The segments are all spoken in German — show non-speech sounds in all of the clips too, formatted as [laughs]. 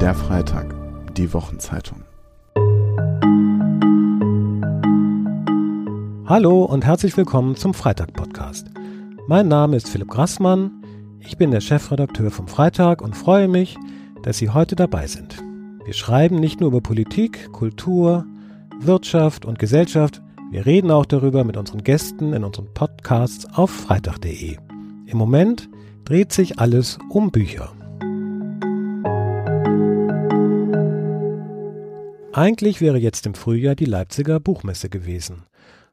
Der Freitag, die Wochenzeitung. Hallo und herzlich willkommen zum Freitag-Podcast. Mein Name ist Philipp Grassmann, ich bin der Chefredakteur vom Freitag und freue mich, dass Sie heute dabei sind. Wir schreiben nicht nur über Politik, Kultur, Wirtschaft und Gesellschaft, wir reden auch darüber mit unseren Gästen in unseren Podcasts auf freitag.de. Im Moment dreht sich alles um Bücher. Eigentlich wäre jetzt im Frühjahr die Leipziger Buchmesse gewesen.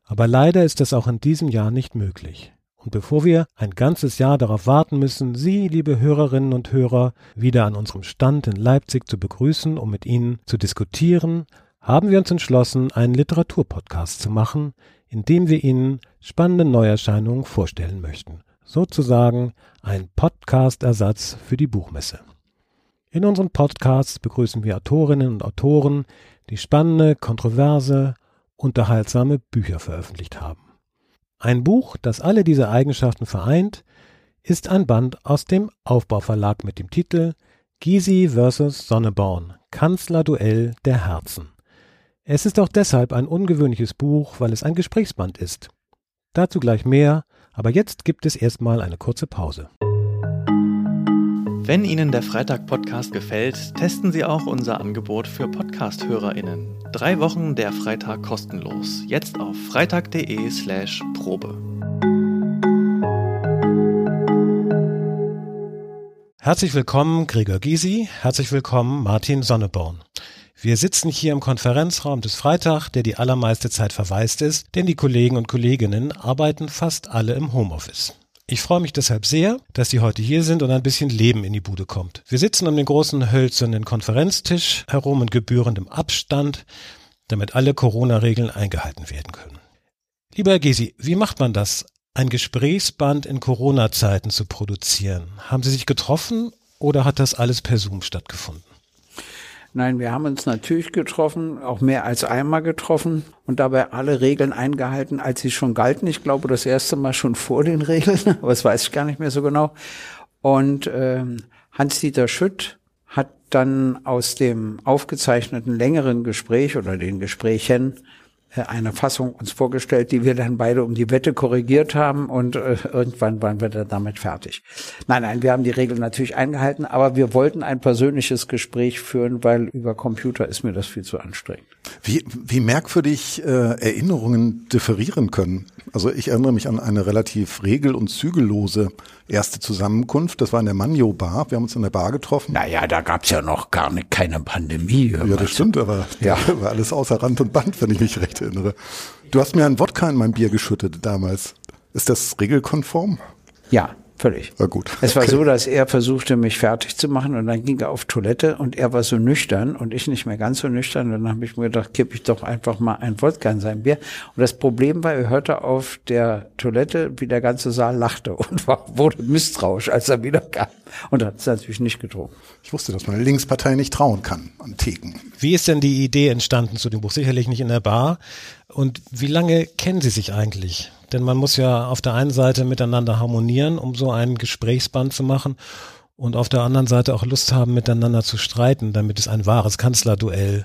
Aber leider ist das auch in diesem Jahr nicht möglich. Und bevor wir ein ganzes Jahr darauf warten müssen, Sie, liebe Hörerinnen und Hörer, wieder an unserem Stand in Leipzig zu begrüßen, um mit Ihnen zu diskutieren, haben wir uns entschlossen, einen Literaturpodcast zu machen, in dem wir Ihnen spannende Neuerscheinungen vorstellen möchten. Sozusagen ein Podcast-Ersatz für die Buchmesse. In unseren Podcasts begrüßen wir Autorinnen und Autoren, die spannende, kontroverse, unterhaltsame Bücher veröffentlicht haben. Ein Buch, das alle diese Eigenschaften vereint, ist ein Band aus dem Aufbauverlag mit dem Titel Gysi vs. Sonneborn Kanzlerduell der Herzen. Es ist auch deshalb ein ungewöhnliches Buch, weil es ein Gesprächsband ist. Dazu gleich mehr, aber jetzt gibt es erstmal eine kurze Pause. Wenn Ihnen der Freitag-Podcast gefällt, testen Sie auch unser Angebot für Podcast-HörerInnen. Drei Wochen der Freitag kostenlos. Jetzt auf freitag.de/slash Probe. Herzlich willkommen, Gregor Gysi. Herzlich willkommen, Martin Sonneborn. Wir sitzen hier im Konferenzraum des Freitag, der die allermeiste Zeit verwaist ist, denn die Kollegen und Kolleginnen arbeiten fast alle im Homeoffice. Ich freue mich deshalb sehr, dass Sie heute hier sind und ein bisschen Leben in die Bude kommt. Wir sitzen um den großen hölzernen Konferenztisch herum in gebührendem Abstand, damit alle Corona-Regeln eingehalten werden können. Lieber Herr Gysi, wie macht man das, ein Gesprächsband in Corona-Zeiten zu produzieren? Haben Sie sich getroffen oder hat das alles per Zoom stattgefunden? Nein, wir haben uns natürlich getroffen, auch mehr als einmal getroffen und dabei alle Regeln eingehalten, als sie schon galten. Ich glaube, das erste Mal schon vor den Regeln, [laughs] aber das weiß ich gar nicht mehr so genau. Und ähm, Hans-Dieter Schütt hat dann aus dem aufgezeichneten längeren Gespräch oder den Gesprächen äh, eine Fassung uns vorgestellt, die wir dann beide um die Wette korrigiert haben und äh, irgendwann waren wir dann damit fertig. Nein, nein, wir haben die Regeln natürlich eingehalten, aber wir wollten ein persönliches Gespräch führen, weil über Computer ist mir das viel zu anstrengend. Wie, wie merkwürdig äh, Erinnerungen differieren können. Also ich erinnere mich an eine relativ regel- und zügellose erste Zusammenkunft. Das war in der Manjo Bar. Wir haben uns in der Bar getroffen. Naja, da gab's ja noch gar nicht, keine Pandemie. Ja, das stimmt, aber ja. [laughs] war alles außer Rand und Band, wenn ich mich recht erinnere. Du hast mir einen Wodka in mein Bier geschüttet damals. Ist das regelkonform? Ja, Völlig. War gut. Es war okay. so, dass er versuchte, mich fertig zu machen und dann ging er auf Toilette und er war so nüchtern und ich nicht mehr ganz so nüchtern. Und dann habe ich mir gedacht, kipp ich doch einfach mal ein Wodka in sein Bier. Und das Problem war, er hörte auf der Toilette, wie der ganze Saal lachte und [laughs] war, wurde misstrauisch, als er wieder kam. Und hat es natürlich nicht getrunken. Ich wusste, dass man der Linkspartei nicht trauen kann an Theken. Wie ist denn die Idee entstanden zu dem Buch? Sicherlich nicht in der Bar. Und wie lange kennen Sie sich eigentlich? Denn man muss ja auf der einen Seite miteinander harmonieren, um so ein Gesprächsband zu machen und auf der anderen Seite auch Lust haben, miteinander zu streiten, damit es ein wahres Kanzlerduell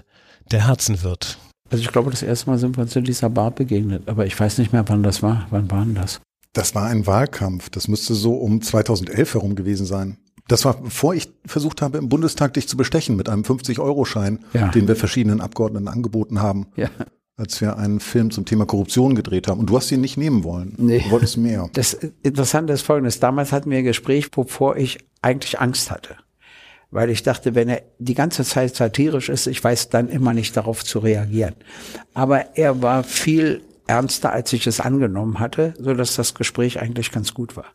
der Herzen wird. Also ich glaube, das erste Mal sind wir uns in dieser Bar begegnet, aber ich weiß nicht mehr, wann das war. Wann war denn das? Das war ein Wahlkampf. Das müsste so um 2011 herum gewesen sein. Das war, bevor ich versucht habe, im Bundestag dich zu bestechen mit einem 50-Euro-Schein, ja. den wir verschiedenen Abgeordneten angeboten haben. Ja als wir einen Film zum Thema Korruption gedreht haben. Und du hast ihn nicht nehmen wollen. Nee. Du wolltest mehr. [laughs] Das Interessante ist folgendes. Damals hatten wir ein Gespräch, wovor ich eigentlich Angst hatte. Weil ich dachte, wenn er die ganze Zeit satirisch ist, ich weiß dann immer nicht darauf zu reagieren. Aber er war viel ernster, als ich es angenommen hatte, so dass das Gespräch eigentlich ganz gut war.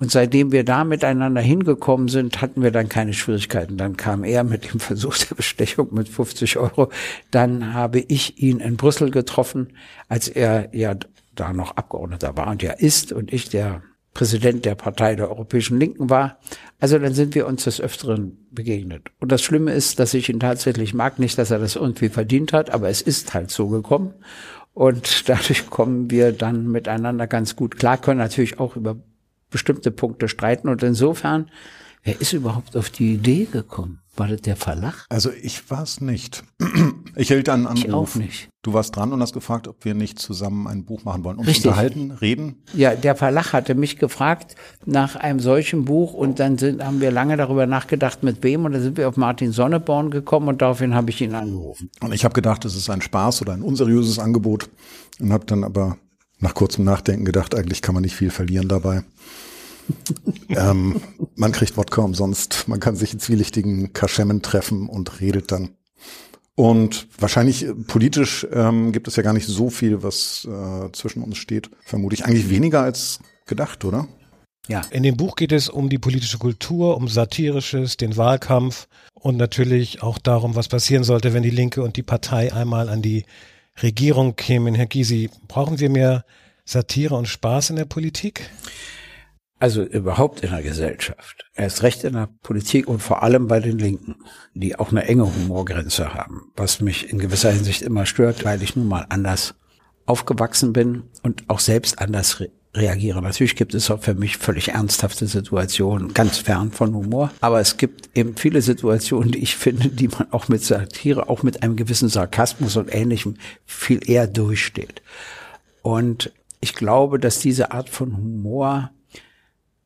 Und seitdem wir da miteinander hingekommen sind, hatten wir dann keine Schwierigkeiten. Dann kam er mit dem Versuch der Bestechung mit 50 Euro. Dann habe ich ihn in Brüssel getroffen, als er ja da noch Abgeordneter war und ja ist und ich der Präsident der Partei der Europäischen Linken war. Also dann sind wir uns des Öfteren begegnet. Und das Schlimme ist, dass ich ihn tatsächlich mag. Nicht, dass er das irgendwie verdient hat, aber es ist halt so gekommen. Und dadurch kommen wir dann miteinander ganz gut klar, können natürlich auch über bestimmte Punkte streiten. Und insofern Wer ist überhaupt auf die Idee gekommen? War das der Verlag? Also ich war es nicht. [clears throat] Ich hielt einen Anruf. Ich auch nicht. Du warst dran und hast gefragt, ob wir nicht zusammen ein Buch machen wollen. Uns Richtig. unterhalten, reden. Ja, der Verlag hatte mich gefragt nach einem solchen Buch und dann sind, haben wir lange darüber nachgedacht, mit wem. Und dann sind wir auf Martin Sonneborn gekommen und daraufhin habe ich ihn angerufen. Und ich habe gedacht, es ist ein Spaß oder ein unseriöses Angebot und habe dann aber nach kurzem Nachdenken gedacht, eigentlich kann man nicht viel verlieren dabei. [laughs] ähm, man kriegt Wodka umsonst, man kann sich in zwielichtigen Kaschemmen treffen und redet dann. Und wahrscheinlich äh, politisch ähm, gibt es ja gar nicht so viel, was äh, zwischen uns steht. Vermute ich eigentlich weniger als gedacht, oder? Ja. In dem Buch geht es um die politische Kultur, um Satirisches, den Wahlkampf und natürlich auch darum, was passieren sollte, wenn die Linke und die Partei einmal an die Regierung kämen. Herr Gysi, brauchen wir mehr Satire und Spaß in der Politik? Also überhaupt in der Gesellschaft. Erst recht in der Politik und vor allem bei den Linken, die auch eine enge Humorgrenze haben, was mich in gewisser Hinsicht immer stört, weil ich nun mal anders aufgewachsen bin und auch selbst anders reagiere. Natürlich gibt es auch für mich völlig ernsthafte Situationen, ganz fern von Humor, aber es gibt eben viele Situationen, die ich finde, die man auch mit Satire, auch mit einem gewissen Sarkasmus und Ähnlichem viel eher durchsteht. Und ich glaube, dass diese Art von Humor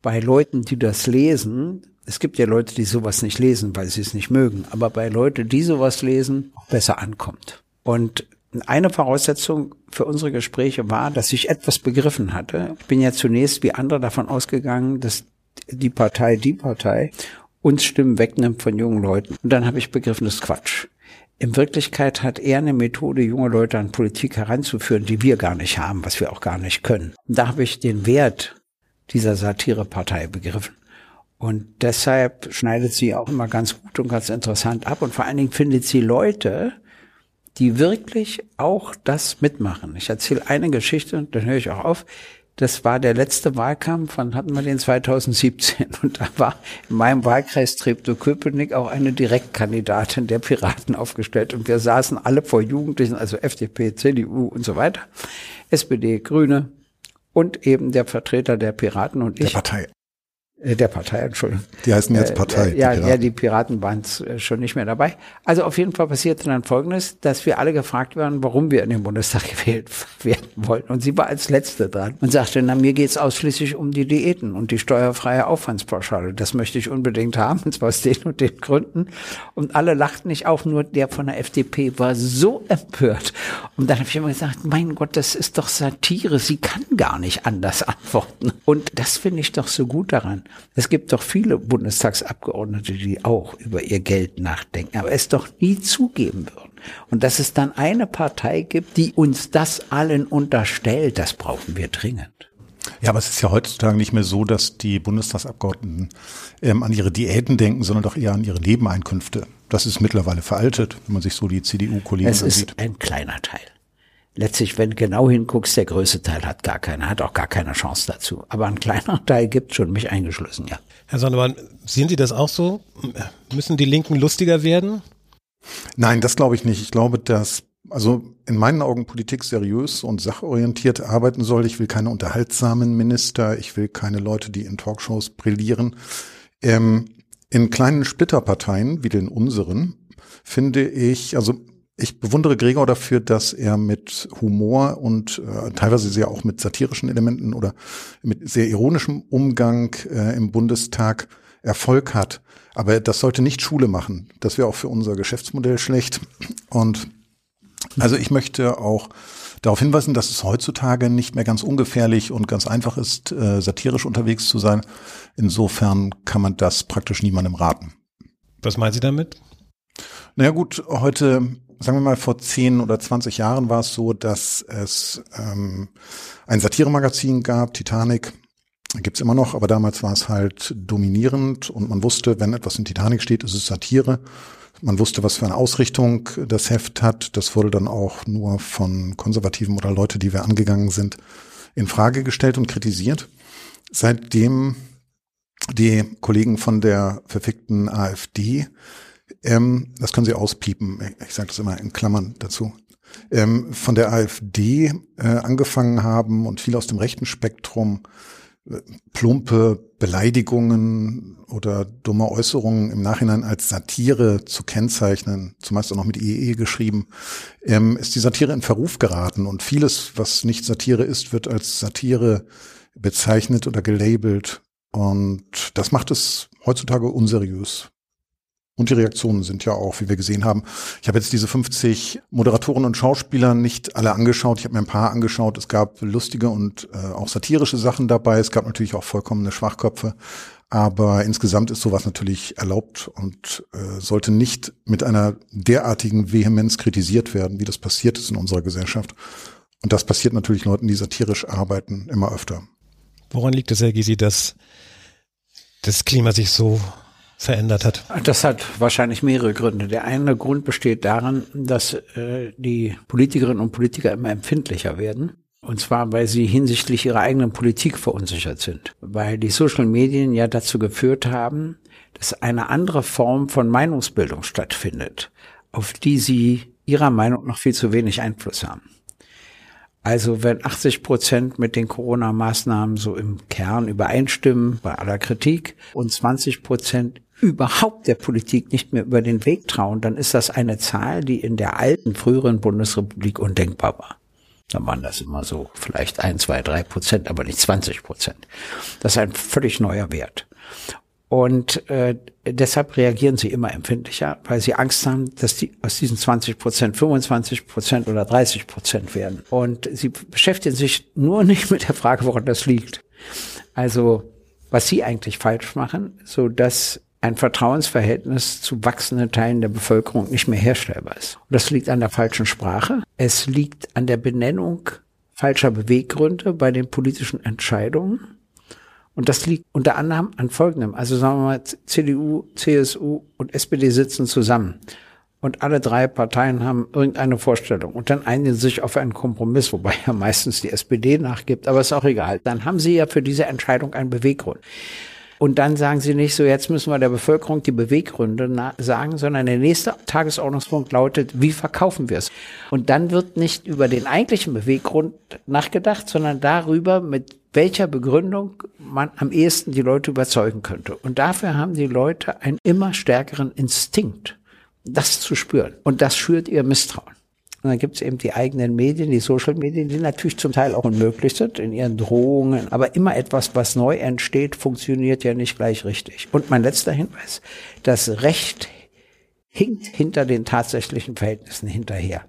bei Leuten, die das lesen, es gibt ja Leute, die sowas nicht lesen, weil sie es nicht mögen, aber bei Leuten, die sowas lesen, besser ankommt. Und eine Voraussetzung für unsere Gespräche war, dass ich etwas begriffen hatte. Ich bin ja zunächst wie andere davon ausgegangen, dass die Partei, die Partei uns Stimmen wegnimmt von jungen Leuten. Und dann habe ich begriffen, das ist Quatsch. In Wirklichkeit hat er eine Methode, junge Leute an Politik heranzuführen, die wir gar nicht haben, was wir auch gar nicht können. Und da habe ich den Wert dieser Satirepartei begriffen. Und deshalb schneidet sie auch immer ganz gut und ganz interessant ab. Und vor allen Dingen findet sie Leute, die wirklich auch das mitmachen. Ich erzähle eine Geschichte, dann höre ich auch auf. Das war der letzte Wahlkampf, wann hatten wir den 2017? Und da war in meinem Wahlkreis Treptow-Köpenick auch eine Direktkandidatin der Piraten aufgestellt. Und wir saßen alle vor Jugendlichen, also FDP, CDU und so weiter, SPD, Grüne, und eben der Vertreter der Piraten und ich. Der Partei. Äh, der Partei, Entschuldigung. Die heißen jetzt äh, Partei. Äh, ja, die ja, die Piraten waren äh, schon nicht mehr dabei. Also auf jeden Fall passierte dann Folgendes, dass wir alle gefragt werden, warum wir in den Bundestag [laughs] gewählt werden wollten. Und sie war als Letzte dran und sagte, na, mir geht's ausschließlich um die Diäten und die steuerfreie Aufwandspauschale. Das möchte ich unbedingt haben, und zwar aus den und den Gründen. Und alle lachten nicht auf, nur der von der FDP war so empört. Und dann habe ich immer gesagt, mein Gott, das ist doch Satire. Sie kann gar nicht anders antworten. Und das finde ich doch so gut daran. Es gibt doch viele Bundestagsabgeordnete, die auch über ihr Geld nachdenken, aber es doch nie zugeben würden. Und dass es dann eine Partei gibt, die uns das allen unterstellt, das brauchen wir dringend. Ja, aber es ist ja heutzutage nicht mehr so, dass die Bundestagsabgeordneten ähm, an ihre Diäten denken, sondern doch eher an ihre Nebeneinkünfte. Das ist mittlerweile veraltet, wenn man sich so die CDU-Kollegen ansieht. Es ist ein kleiner Teil letztlich, wenn du genau hinguckst, der größte Teil hat gar keine, hat auch gar keine Chance dazu. Aber ein kleiner [laughs] Teil gibt schon, mich eingeschlossen, ja. Herr Sonnemann, sehen Sie das auch so? Müssen die Linken lustiger werden? Nein, das glaube ich nicht. Ich glaube, dass also in meinen Augen Politik seriös und sachorientiert arbeiten soll. Ich will keine unterhaltsamen Minister, ich will keine Leute, die in Talkshows brillieren. Ähm, in kleinen Splitterparteien wie den unseren finde ich, also ich bewundere Gregor dafür, dass er mit Humor und äh, teilweise sehr auch mit satirischen Elementen oder mit sehr ironischem Umgang äh, im Bundestag Erfolg hat. Aber das sollte nicht Schule machen. Das wäre auch für unser Geschäftsmodell schlecht. Und also ich möchte auch darauf hinweisen, dass es heutzutage nicht mehr ganz ungefährlich und ganz einfach ist, äh, satirisch unterwegs zu sein. Insofern kann man das praktisch niemandem raten. Was meinen Sie damit? Naja gut, heute sagen wir mal, vor 10 oder 20 Jahren war es so, dass es ähm, ein Satiremagazin gab, Titanic, gibt's immer noch, aber damals war es halt dominierend und man wusste, wenn etwas in Titanic steht, ist es Satire. Man wusste, was für eine Ausrichtung das Heft hat. Das wurde dann auch nur von Konservativen oder Leute, die wir angegangen sind, in Frage gestellt und kritisiert. Seitdem die Kollegen von der verfickten AfD ähm, das können Sie auspiepen. Ich sage das immer in Klammern dazu. Ähm, von der AfD äh, angefangen haben und viel aus dem rechten Spektrum äh, plumpe Beleidigungen oder dumme Äußerungen im Nachhinein als Satire zu kennzeichnen, zumeist auch noch mit EE geschrieben, ähm, ist die Satire in Verruf geraten und vieles, was nicht Satire ist, wird als Satire bezeichnet oder gelabelt. Und das macht es heutzutage unseriös. Und die Reaktionen sind ja auch, wie wir gesehen haben. Ich habe jetzt diese 50 Moderatoren und Schauspieler nicht alle angeschaut. Ich habe mir ein paar angeschaut. Es gab lustige und äh, auch satirische Sachen dabei. Es gab natürlich auch vollkommene Schwachköpfe. Aber insgesamt ist sowas natürlich erlaubt und äh, sollte nicht mit einer derartigen Vehemenz kritisiert werden, wie das passiert ist in unserer Gesellschaft. Und das passiert natürlich Leuten, die satirisch arbeiten, immer öfter. Woran liegt es, Herr Gysi, dass das Klima sich so verändert hat? Das hat wahrscheinlich mehrere Gründe. Der eine Grund besteht darin, dass äh, die Politikerinnen und Politiker immer empfindlicher werden. Und zwar, weil sie hinsichtlich ihrer eigenen Politik verunsichert sind. Weil die Social Medien ja dazu geführt haben, dass eine andere Form von Meinungsbildung stattfindet, auf die sie ihrer Meinung noch viel zu wenig Einfluss haben. Also wenn 80 Prozent mit den Corona-Maßnahmen so im Kern übereinstimmen, bei aller Kritik, und 20 Prozent überhaupt der Politik nicht mehr über den Weg trauen, dann ist das eine Zahl, die in der alten, früheren Bundesrepublik undenkbar war. Da waren das immer so vielleicht ein, zwei, drei Prozent, aber nicht 20 Prozent. Das ist ein völlig neuer Wert. Und äh, deshalb reagieren sie immer empfindlicher, weil sie Angst haben, dass die aus diesen 20 Prozent 25 Prozent oder 30 Prozent werden. Und sie beschäftigen sich nur nicht mit der Frage, woran das liegt. Also was sie eigentlich falsch machen, so dass ein Vertrauensverhältnis zu wachsenden Teilen der Bevölkerung nicht mehr herstellbar ist. Und das liegt an der falschen Sprache. Es liegt an der Benennung falscher Beweggründe bei den politischen Entscheidungen. Und das liegt unter anderem an Folgendem. Also sagen wir mal, CDU, CSU und SPD sitzen zusammen. Und alle drei Parteien haben irgendeine Vorstellung. Und dann einigen sie sich auf einen Kompromiss, wobei ja meistens die SPD nachgibt, aber ist auch egal. Dann haben sie ja für diese Entscheidung einen Beweggrund. Und dann sagen sie nicht so, jetzt müssen wir der Bevölkerung die Beweggründe sagen, sondern der nächste Tagesordnungspunkt lautet, wie verkaufen wir es? Und dann wird nicht über den eigentlichen Beweggrund nachgedacht, sondern darüber, mit welcher Begründung man am ehesten die Leute überzeugen könnte. Und dafür haben die Leute einen immer stärkeren Instinkt, das zu spüren. Und das schürt ihr Misstrauen. Und dann gibt es eben die eigenen Medien, die Social Medien, die natürlich zum Teil auch unmöglich sind in ihren Drohungen. Aber immer etwas, was neu entsteht, funktioniert ja nicht gleich richtig. Und mein letzter Hinweis, das Recht hinkt hinter den tatsächlichen Verhältnissen hinterher.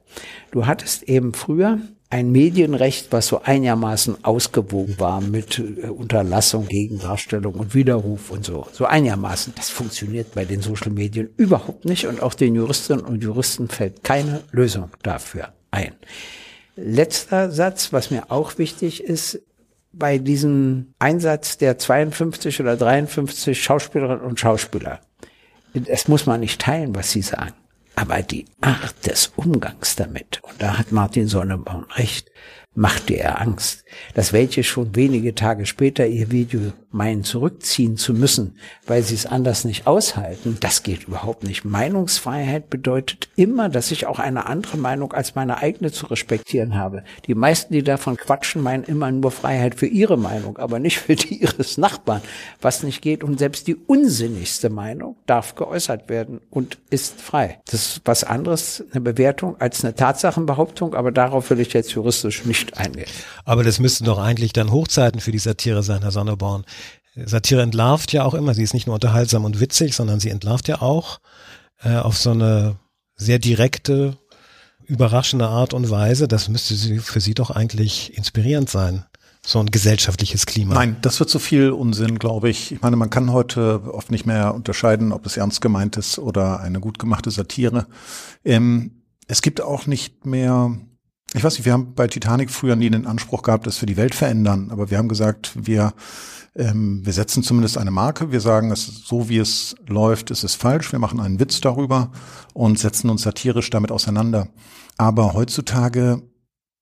Du hattest eben früher ein Medienrecht, was so einigermaßen ausgewogen war mit äh, Unterlassung, Gegendarstellung und Widerruf und so. So einigermaßen. Das funktioniert bei den Social Medien überhaupt nicht und auch den Juristinnen und Juristen fällt keine Lösung dafür ein. Letzter Satz, was mir auch wichtig ist, bei diesem Einsatz der 52 oder 53 Schauspielerinnen und Schauspieler. Es muss man nicht teilen, was sie sagen. Aber die Art des Umgangs damit, und da hat Martin Sonneborn recht, machte er Angst, dass welche schon wenige Tage später ihr Video meinen zurückziehen zu müssen, weil sie es anders nicht aushalten, das geht überhaupt nicht. Meinungsfreiheit bedeutet immer, dass ich auch eine andere Meinung als meine eigene zu respektieren habe. Die meisten, die davon quatschen, meinen immer nur Freiheit für ihre Meinung, aber nicht für die ihres Nachbarn, was nicht geht. Und selbst die unsinnigste Meinung darf geäußert werden und ist frei. Das ist was anderes, eine Bewertung als eine Tatsachenbehauptung, aber darauf will ich jetzt juristisch nicht eingehen. Aber das müssten doch eigentlich dann Hochzeiten für die Satire sein, Herr Sonneborn. Satire entlarvt ja auch immer. Sie ist nicht nur unterhaltsam und witzig, sondern sie entlarvt ja auch äh, auf so eine sehr direkte, überraschende Art und Weise. Das müsste sie, für Sie doch eigentlich inspirierend sein. So ein gesellschaftliches Klima. Nein, das wird zu viel Unsinn, glaube ich. Ich meine, man kann heute oft nicht mehr unterscheiden, ob es ernst gemeint ist oder eine gut gemachte Satire. Ähm, es gibt auch nicht mehr ich weiß nicht, wir haben bei Titanic früher nie den Anspruch gehabt, dass wir die Welt verändern, aber wir haben gesagt, wir, ähm, wir setzen zumindest eine Marke, wir sagen, es so wie es läuft, ist es falsch, wir machen einen Witz darüber und setzen uns satirisch damit auseinander. Aber heutzutage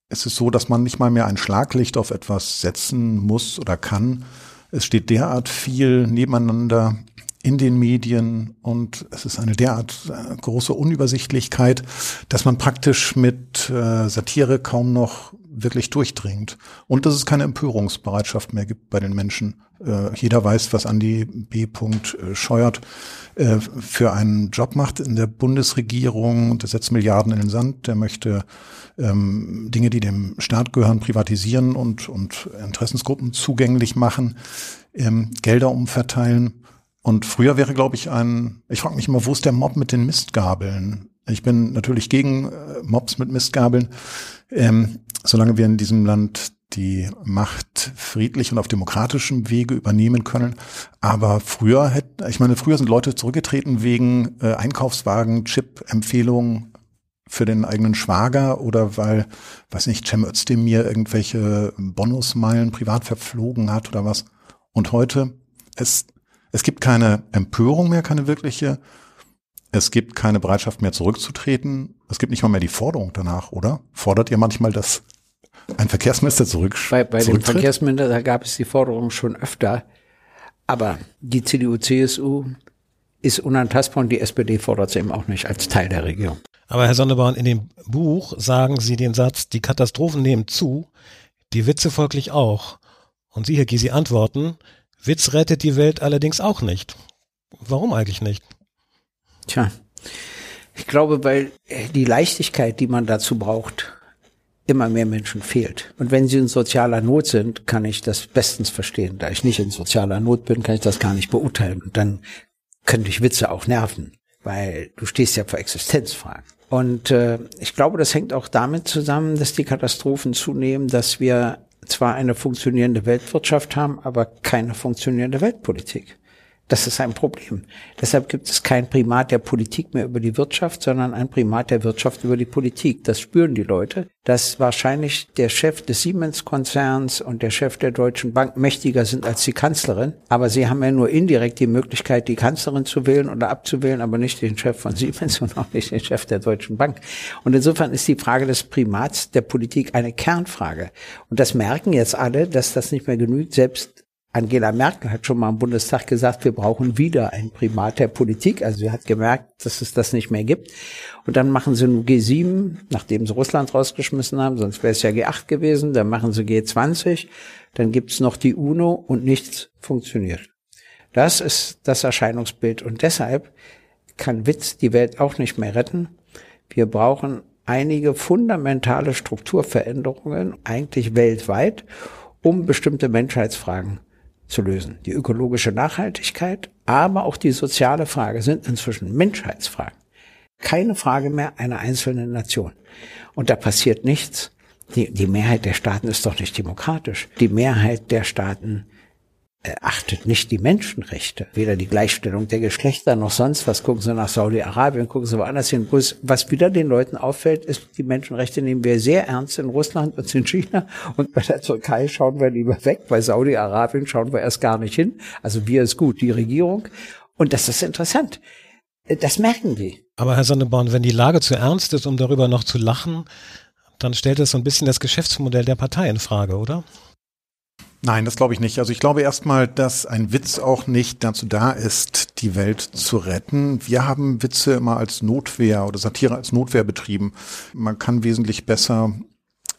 ist es so, dass man nicht mal mehr ein Schlaglicht auf etwas setzen muss oder kann. Es steht derart viel nebeneinander in den Medien und es ist eine derart äh, große Unübersichtlichkeit, dass man praktisch mit äh, Satire kaum noch wirklich durchdringt und dass es keine Empörungsbereitschaft mehr gibt bei den Menschen. Äh, jeder weiß, was Andi B. Scheuert für einen Job macht in der Bundesregierung. Der setzt Milliarden in den Sand. Der möchte ähm, Dinge, die dem Staat gehören, privatisieren und, und Interessensgruppen zugänglich machen, ähm, Gelder umverteilen. Und früher wäre, glaube ich, ein, ich frage mich immer, wo ist der Mob mit den Mistgabeln? Ich bin natürlich gegen äh, Mobs mit Mistgabeln. Ähm, solange wir in diesem Land die Macht friedlich und auf demokratischem Wege übernehmen können. Aber früher hätte, ich meine, früher sind Leute zurückgetreten wegen äh, Einkaufswagen, Chip-Empfehlungen für den eigenen Schwager oder weil, weiß nicht, Cem Özdemir irgendwelche Bonusmeilen privat verflogen hat oder was. Und heute, es, es gibt keine Empörung mehr, keine wirkliche. Es gibt keine Bereitschaft mehr zurückzutreten. Es gibt nicht mal mehr die Forderung danach, oder? Fordert ihr manchmal, dass ein Verkehrsminister zurück Bei, bei dem Verkehrsminister gab es die Forderung schon öfter. Aber die CDU, CSU ist unantastbar und die SPD fordert es eben auch nicht als Teil der Regierung. Aber Herr Sonneborn, in dem Buch sagen Sie den Satz, die Katastrophen nehmen zu, die Witze folglich auch. Und Sie, Herr Gysi, antworten, Witz rettet die Welt allerdings auch nicht. Warum eigentlich nicht? Tja, ich glaube, weil die Leichtigkeit, die man dazu braucht, immer mehr Menschen fehlt. Und wenn sie in sozialer Not sind, kann ich das bestens verstehen. Da ich nicht in sozialer Not bin, kann ich das gar nicht beurteilen. Und dann könnte ich Witze auch nerven, weil du stehst ja vor Existenzfragen. Und äh, ich glaube, das hängt auch damit zusammen, dass die Katastrophen zunehmen, dass wir zwar eine funktionierende Weltwirtschaft haben, aber keine funktionierende Weltpolitik. Das ist ein Problem. Deshalb gibt es kein Primat der Politik mehr über die Wirtschaft, sondern ein Primat der Wirtschaft über die Politik. Das spüren die Leute, dass wahrscheinlich der Chef des Siemens-Konzerns und der Chef der Deutschen Bank mächtiger sind als die Kanzlerin. Aber sie haben ja nur indirekt die Möglichkeit, die Kanzlerin zu wählen oder abzuwählen, aber nicht den Chef von Siemens [laughs] und auch nicht den Chef der Deutschen Bank. Und insofern ist die Frage des Primats der Politik eine Kernfrage. Und das merken jetzt alle, dass das nicht mehr genügt. Selbst Angela Merkel hat schon mal im Bundestag gesagt, wir brauchen wieder ein Primat der Politik. Also sie hat gemerkt, dass es das nicht mehr gibt. Und dann machen sie nur G7, nachdem sie Russland rausgeschmissen haben, sonst wäre es ja G8 gewesen. Dann machen sie G20, dann gibt's noch die UNO und nichts funktioniert. Das ist das Erscheinungsbild. Und deshalb kann Witz die Welt auch nicht mehr retten. Wir brauchen einige fundamentale Strukturveränderungen, eigentlich weltweit, um bestimmte Menschheitsfragen zu lösen. Die ökologische Nachhaltigkeit, aber auch die soziale Frage sind inzwischen Menschheitsfragen. Keine Frage mehr einer einzelnen Nation. Und da passiert nichts. Die, die Mehrheit der Staaten ist doch nicht demokratisch. Die Mehrheit der Staaten achtet nicht die Menschenrechte, weder die Gleichstellung der Geschlechter noch sonst was. Gucken Sie nach Saudi-Arabien, gucken Sie woanders hin. Was wieder den Leuten auffällt, ist, die Menschenrechte nehmen wir sehr ernst in Russland und in China. Und bei der Türkei schauen wir lieber weg. Bei Saudi-Arabien schauen wir erst gar nicht hin. Also wir ist gut, die Regierung. Und das ist interessant. Das merken die. Aber Herr Sonneborn, wenn die Lage zu ernst ist, um darüber noch zu lachen, dann stellt es so ein bisschen das Geschäftsmodell der Partei in Frage, oder? Nein, das glaube ich nicht. Also ich glaube erstmal, dass ein Witz auch nicht dazu da ist, die Welt zu retten. Wir haben Witze immer als Notwehr oder Satire als Notwehr betrieben. Man kann wesentlich besser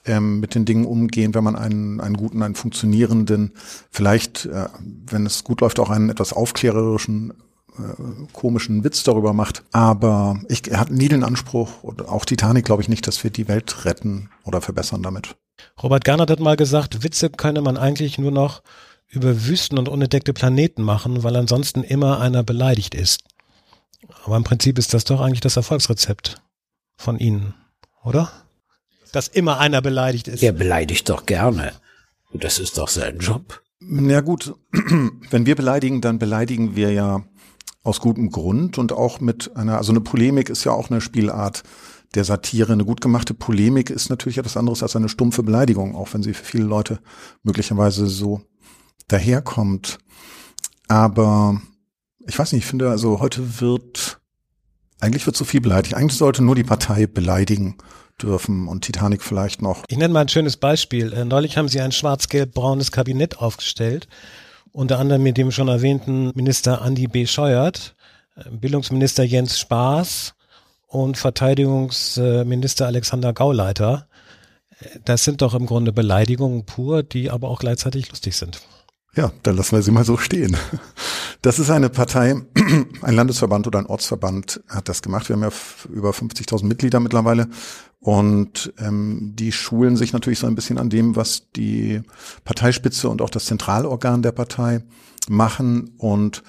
ähm, mit den Dingen umgehen, wenn man einen, einen guten, einen funktionierenden, vielleicht, äh, wenn es gut läuft, auch einen etwas aufklärerischen äh, komischen Witz darüber macht. Aber ich hatte nie den Anspruch, und auch Titanic glaube ich nicht, dass wir die Welt retten oder verbessern damit. Robert Garnert hat mal gesagt, Witze könne man eigentlich nur noch über Wüsten und unentdeckte Planeten machen, weil ansonsten immer einer beleidigt ist. Aber im Prinzip ist das doch eigentlich das Erfolgsrezept von Ihnen, oder? Dass immer einer beleidigt ist. Er beleidigt doch gerne. Und das ist doch sein Job. Ja gut, [clears throat] wenn wir beleidigen, dann beleidigen wir ja aus gutem Grund und auch mit einer, also eine Polemik ist ja auch eine Spielart der Satire. Eine gut gemachte Polemik ist natürlich etwas anderes als eine stumpfe Beleidigung, auch wenn sie für viele Leute möglicherweise so daherkommt. Aber ich weiß nicht, ich finde, also heute wird, eigentlich wird zu viel beleidigt. Eigentlich sollte nur die Partei beleidigen dürfen und Titanic vielleicht noch. Ich nenne mal ein schönes Beispiel. Äh, neulich haben sie ein schwarz-gelb-braunes Kabinett aufgestellt unter anderem mit dem schon erwähnten Minister Andy B. Scheuert, äh, Bildungsminister Jens Spaß und Verteidigungsminister Alexander Gauleiter. Das sind doch im Grunde Beleidigungen pur, die aber auch gleichzeitig lustig sind. Ja, dann lassen wir sie mal so stehen. Das ist eine Partei, [clears throat] ein Landesverband oder ein Ortsverband hat das gemacht. Wir haben ja über 50.000 Mitglieder mittlerweile und ähm, die schulen sich natürlich so ein bisschen an dem, was die Parteispitze und auch das Zentralorgan der Partei machen und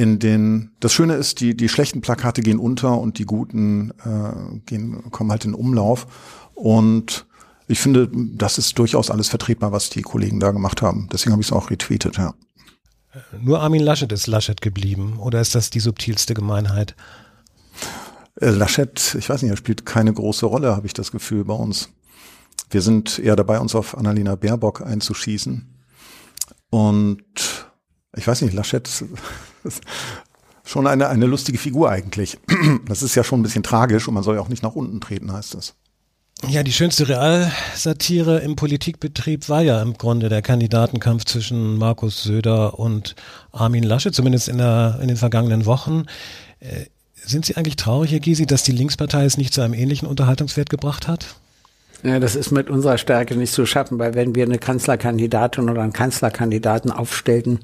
in den das Schöne ist, die die schlechten Plakate gehen unter und die guten äh, gehen kommen halt in Umlauf und ich finde, das ist durchaus alles vertretbar, was die Kollegen da gemacht haben. Deswegen habe ich es auch retweetet, ja. Nur Armin Laschet ist Laschet geblieben oder ist das die subtilste Gemeinheit? Äh, Laschet, ich weiß nicht, er spielt keine große Rolle, habe ich das Gefühl bei uns. Wir sind eher dabei, uns auf Annalena Baerbock einzuschießen. Und ich weiß nicht, Laschet schon eine, eine lustige Figur eigentlich. [clears throat] Das ist ja schon ein bisschen tragisch und man soll ja auch nicht nach unten treten, heißt es. Ja, die schönste Realsatire im Politikbetrieb war ja im Grunde der Kandidatenkampf zwischen Markus Söder und Armin Lasche, zumindest in, der, in den vergangenen Wochen. Äh, sind Sie eigentlich traurig, Herr Gysi, dass die Linkspartei es nicht zu einem ähnlichen Unterhaltungswert gebracht hat? Ja, das ist mit unserer Stärke nicht zu schaffen, weil wenn wir eine Kanzlerkandidatin oder einen Kanzlerkandidaten aufstellten,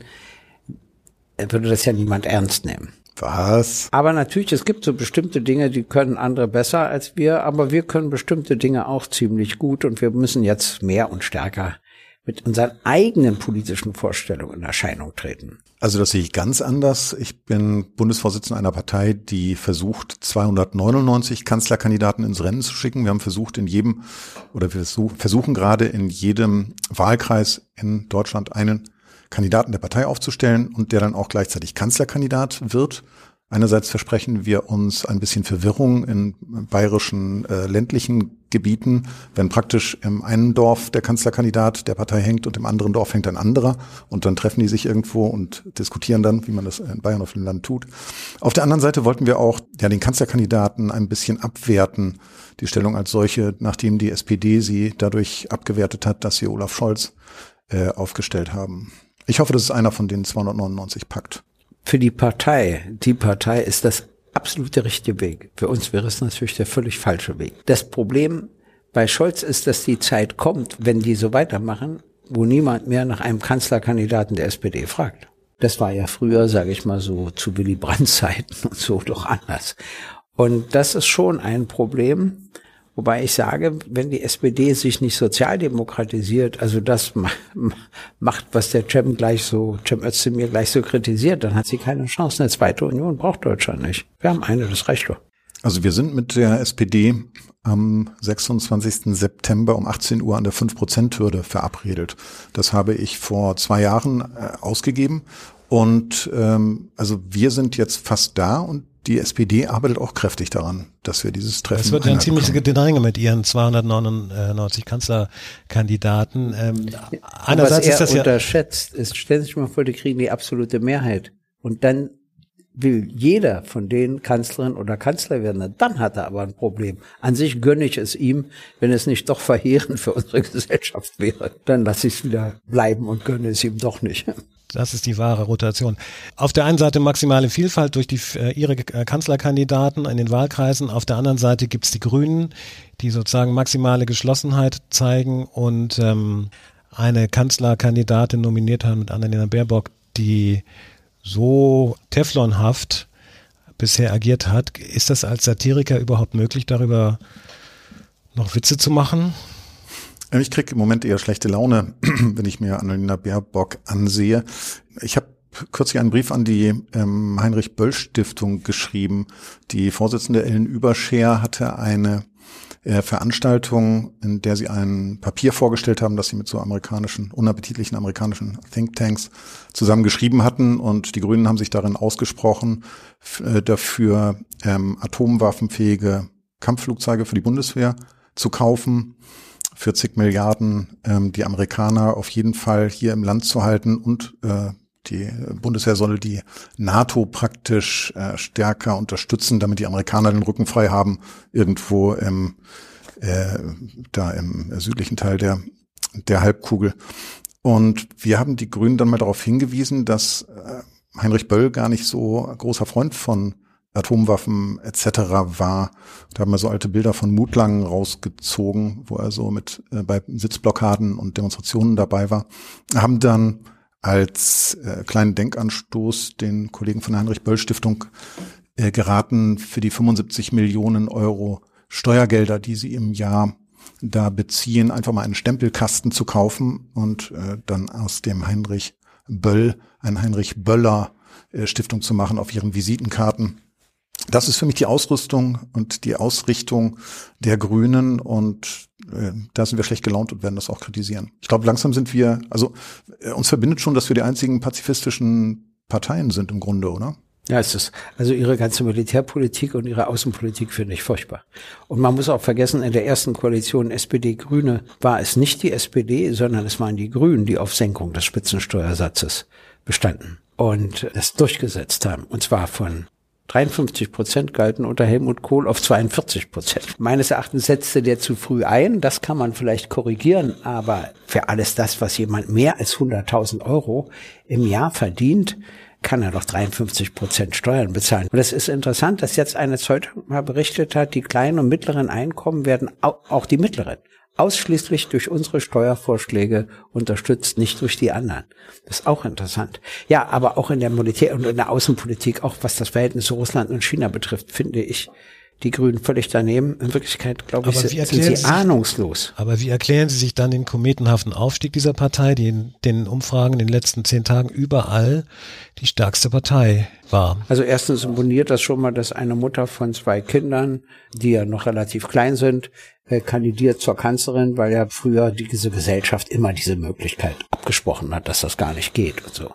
würde das ja niemand ernst nehmen. Was? Aber natürlich, es gibt so bestimmte Dinge, die können andere besser als wir, aber wir können bestimmte Dinge auch ziemlich gut und wir müssen jetzt mehr und stärker mit unseren eigenen politischen Vorstellungen in Erscheinung treten. Also das sehe ich ganz anders. Ich bin Bundesvorsitzender einer Partei, die versucht, 299 Kanzlerkandidaten ins Rennen zu schicken. Wir haben versucht, in jedem, oder wir versuchen gerade in jedem Wahlkreis in Deutschland einen Kandidaten der Partei aufzustellen und der dann auch gleichzeitig Kanzlerkandidat wird. Einerseits versprechen wir uns ein bisschen Verwirrung in bayerischen äh, ländlichen Gebieten, wenn praktisch im einen Dorf der Kanzlerkandidat der Partei hängt und im anderen Dorf hängt ein anderer und dann treffen die sich irgendwo und diskutieren dann, wie man das in Bayern auf dem Land tut. Auf der anderen Seite wollten wir auch ja den Kanzlerkandidaten ein bisschen abwerten, die Stellung als solche, nachdem die SPD sie dadurch abgewertet hat, dass sie Olaf Scholz äh, aufgestellt haben. Ich hoffe, das ist einer von den 299 packt. Für die Partei, die Partei ist das absolut der richtige Weg. Für uns wäre es natürlich der völlig falsche Weg. Das Problem bei Scholz ist, dass die Zeit kommt, wenn die so weitermachen, wo niemand mehr nach einem Kanzlerkandidaten der SPD fragt. Das war ja früher, sage ich mal so, zu Willy Brandt Zeiten [laughs] und so doch anders. Und das ist schon ein Problem. Wobei ich sage, wenn die SPD sich nicht sozialdemokratisiert, also das [laughs] macht, was der Cem gleich so, Cem Özdemir gleich so kritisiert, dann hat sie keine Chance. Eine zweite Union braucht Deutschland nicht. Wir haben eine, das reicht doch. Also wir sind mit der SPD am 26. September um 18 Uhr an der 5%-Hürde verabredet. Das habe ich vor zwei Jahren äh, ausgegeben. Und ähm, also wir sind jetzt fast da und die SPD arbeitet auch kräftig daran, dass wir dieses Treffen. Es wird ja ein ziemliches Gedränge mit ihren 299 Kanzlerkandidaten. Ähm, einerseits was er ist das ja unterschätzt ist, stellen Sie sich mal vor, die kriegen die absolute Mehrheit. Und dann will jeder von denen Kanzlerin oder Kanzler werden, dann hat er aber ein Problem. An sich gönne ich es ihm, wenn es nicht doch verheerend für unsere [laughs] Gesellschaft wäre. Dann lasse ich es wieder bleiben und gönne es ihm doch nicht. Das ist die wahre Rotation. Auf der einen Seite maximale Vielfalt durch die, äh, ihre äh, Kanzlerkandidaten in den Wahlkreisen. Auf der anderen Seite gibt's die Grünen, die sozusagen maximale Geschlossenheit zeigen und ähm, eine Kanzlerkandidatin nominiert haben mit Annalena Baerbock, die so teflonhaft bisher agiert hat. Ist das als Satiriker überhaupt möglich, darüber noch Witze zu machen? Ähm, ich kriege im Moment eher schlechte Laune, [clears throat] wenn ich mir Annalena Baerbock ansehe. Ich habe kürzlich einen Brief an die ähm, Heinrich Böll Stiftung geschrieben. Die Vorsitzende Ellen Überscher hatte eine äh, Veranstaltung, in der sie ein Papier vorgestellt haben, das sie mit so amerikanischen, unappetitlichen amerikanischen Thinktanks zusammen geschrieben hatten. Und die Grünen haben sich darin ausgesprochen äh, dafür, ähm, atomwaffenfähige Kampfflugzeuge für die Bundeswehr zu kaufen 40 Milliarden ähm, die Amerikaner auf jeden Fall hier im Land zu halten und äh, die Bundeswehr solle die NATO praktisch äh, stärker unterstützen, damit die Amerikaner den Rücken frei haben, irgendwo im, äh, da im südlichen Teil der, der Halbkugel. Und wir haben die Grünen dann mal darauf hingewiesen, dass äh, Heinrich Böll gar nicht so großer Freund von Atomwaffen etc. war. Da haben wir so alte Bilder von Mutlangen rausgezogen, wo er so mit äh, bei Sitzblockaden und Demonstrationen dabei war. Haben dann als äh, kleinen Denkanstoß den Kollegen von der Heinrich Böll Stiftung äh, geraten, für die 75 Millionen Euro Steuergelder, die sie im Jahr da beziehen, einfach mal einen Stempelkasten zu kaufen und äh, dann aus dem Heinrich Böll ein Heinrich Böller äh, Stiftung zu machen auf ihren Visitenkarten. Das ist für mich die Ausrüstung und die Ausrichtung der Grünen und äh, da sind wir schlecht gelaunt und werden das auch kritisieren. Ich glaube, langsam sind wir, also äh, uns verbindet schon, dass wir die einzigen pazifistischen Parteien sind im Grunde, oder? Ja, ist es. Also ihre ganze Militärpolitik und ihre Außenpolitik finde ich furchtbar. Und man muss auch vergessen, in der ersten Koalition SPD-Grüne war es nicht die SPD, sondern es waren die Grünen, die auf Senkung des Spitzensteuersatzes bestanden und es durchgesetzt haben. Und zwar von 53 Prozent galten unter Helmut Kohl auf 42 Prozent. Meines Erachtens setzte der zu früh ein. Das kann man vielleicht korrigieren. Aber für alles das, was jemand mehr als 100.000 Euro im Jahr verdient, kann er doch 53 Prozent Steuern bezahlen. Und es ist interessant, dass jetzt eine Zeitung mal berichtet hat, die kleinen und mittleren Einkommen werden, auch die mittleren, ausschließlich durch unsere Steuervorschläge unterstützt, nicht durch die anderen. Das ist auch interessant. Ja, aber auch in der Militär- und in der Außenpolitik, auch was das Verhältnis zu Russland und China betrifft, finde ich, die Grünen völlig daneben. In Wirklichkeit, glaube ich, sind sie sich, ahnungslos. Aber wie erklären Sie sich dann den kometenhaften Aufstieg dieser Partei, die in den Umfragen in den letzten zehn Tagen überall die stärkste Partei war? Also erstens imponiert das schon mal, dass eine Mutter von zwei Kindern, die ja noch relativ klein sind, äh, kandidiert zur Kanzlerin, weil ja früher diese Gesellschaft immer diese Möglichkeit abgesprochen hat, dass das gar nicht geht und so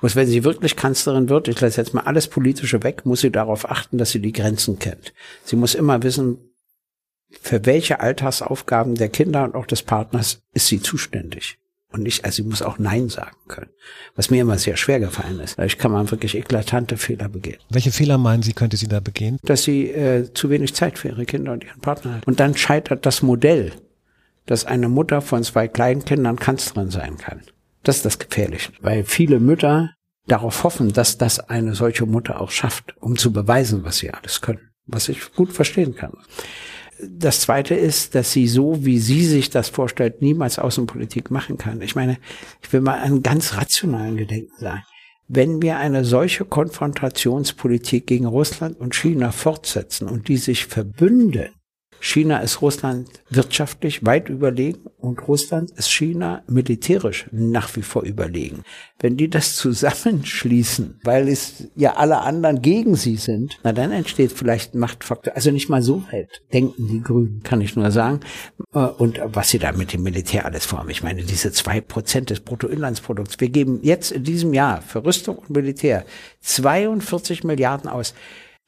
muss, wenn sie wirklich Kanzlerin wird, ich lasse jetzt mal alles Politische weg, muss sie darauf achten, dass sie die Grenzen kennt. Sie muss immer wissen, für welche Alltagsaufgaben der Kinder und auch des Partners ist sie zuständig. Und nicht, also sie muss auch Nein sagen können. Was mir immer sehr schwer gefallen ist. Dadurch kann man wirklich eklatante Fehler begehen. Welche Fehler meinen Sie, könnte sie da begehen? Dass sie äh, zu wenig Zeit für ihre Kinder und ihren Partner hat. Und dann scheitert das Modell, dass eine Mutter von zwei kleinen Kindern Kanzlerin sein kann. Das ist das Gefährliche, weil viele Mütter darauf hoffen, dass das eine solche Mutter auch schafft, um zu beweisen, was sie alles können, was ich gut verstehen kann. Das zweite ist, dass sie so, wie sie sich das vorstellt, niemals Außenpolitik machen kann. Ich meine, ich will mal einen ganz rationalen Gedenken sagen. Wenn wir eine solche Konfrontationspolitik gegen Russland und China fortsetzen und die sich verbünden, China ist Russland wirtschaftlich weit überlegen und Russland ist China militärisch nach wie vor überlegen. Wenn die das zusammenschließen, weil es ja alle anderen gegen sie sind, na dann entsteht vielleicht ein Machtfaktor. Also nicht mal so weit denken die Grünen, kann ich nur sagen. Äh, und was sie da mit dem Militär alles vorhaben. Ich meine, diese zwei Prozent des Bruttoinlandsprodukts. Wir geben jetzt in diesem Jahr für Rüstung und Militär 42 Milliarden aus.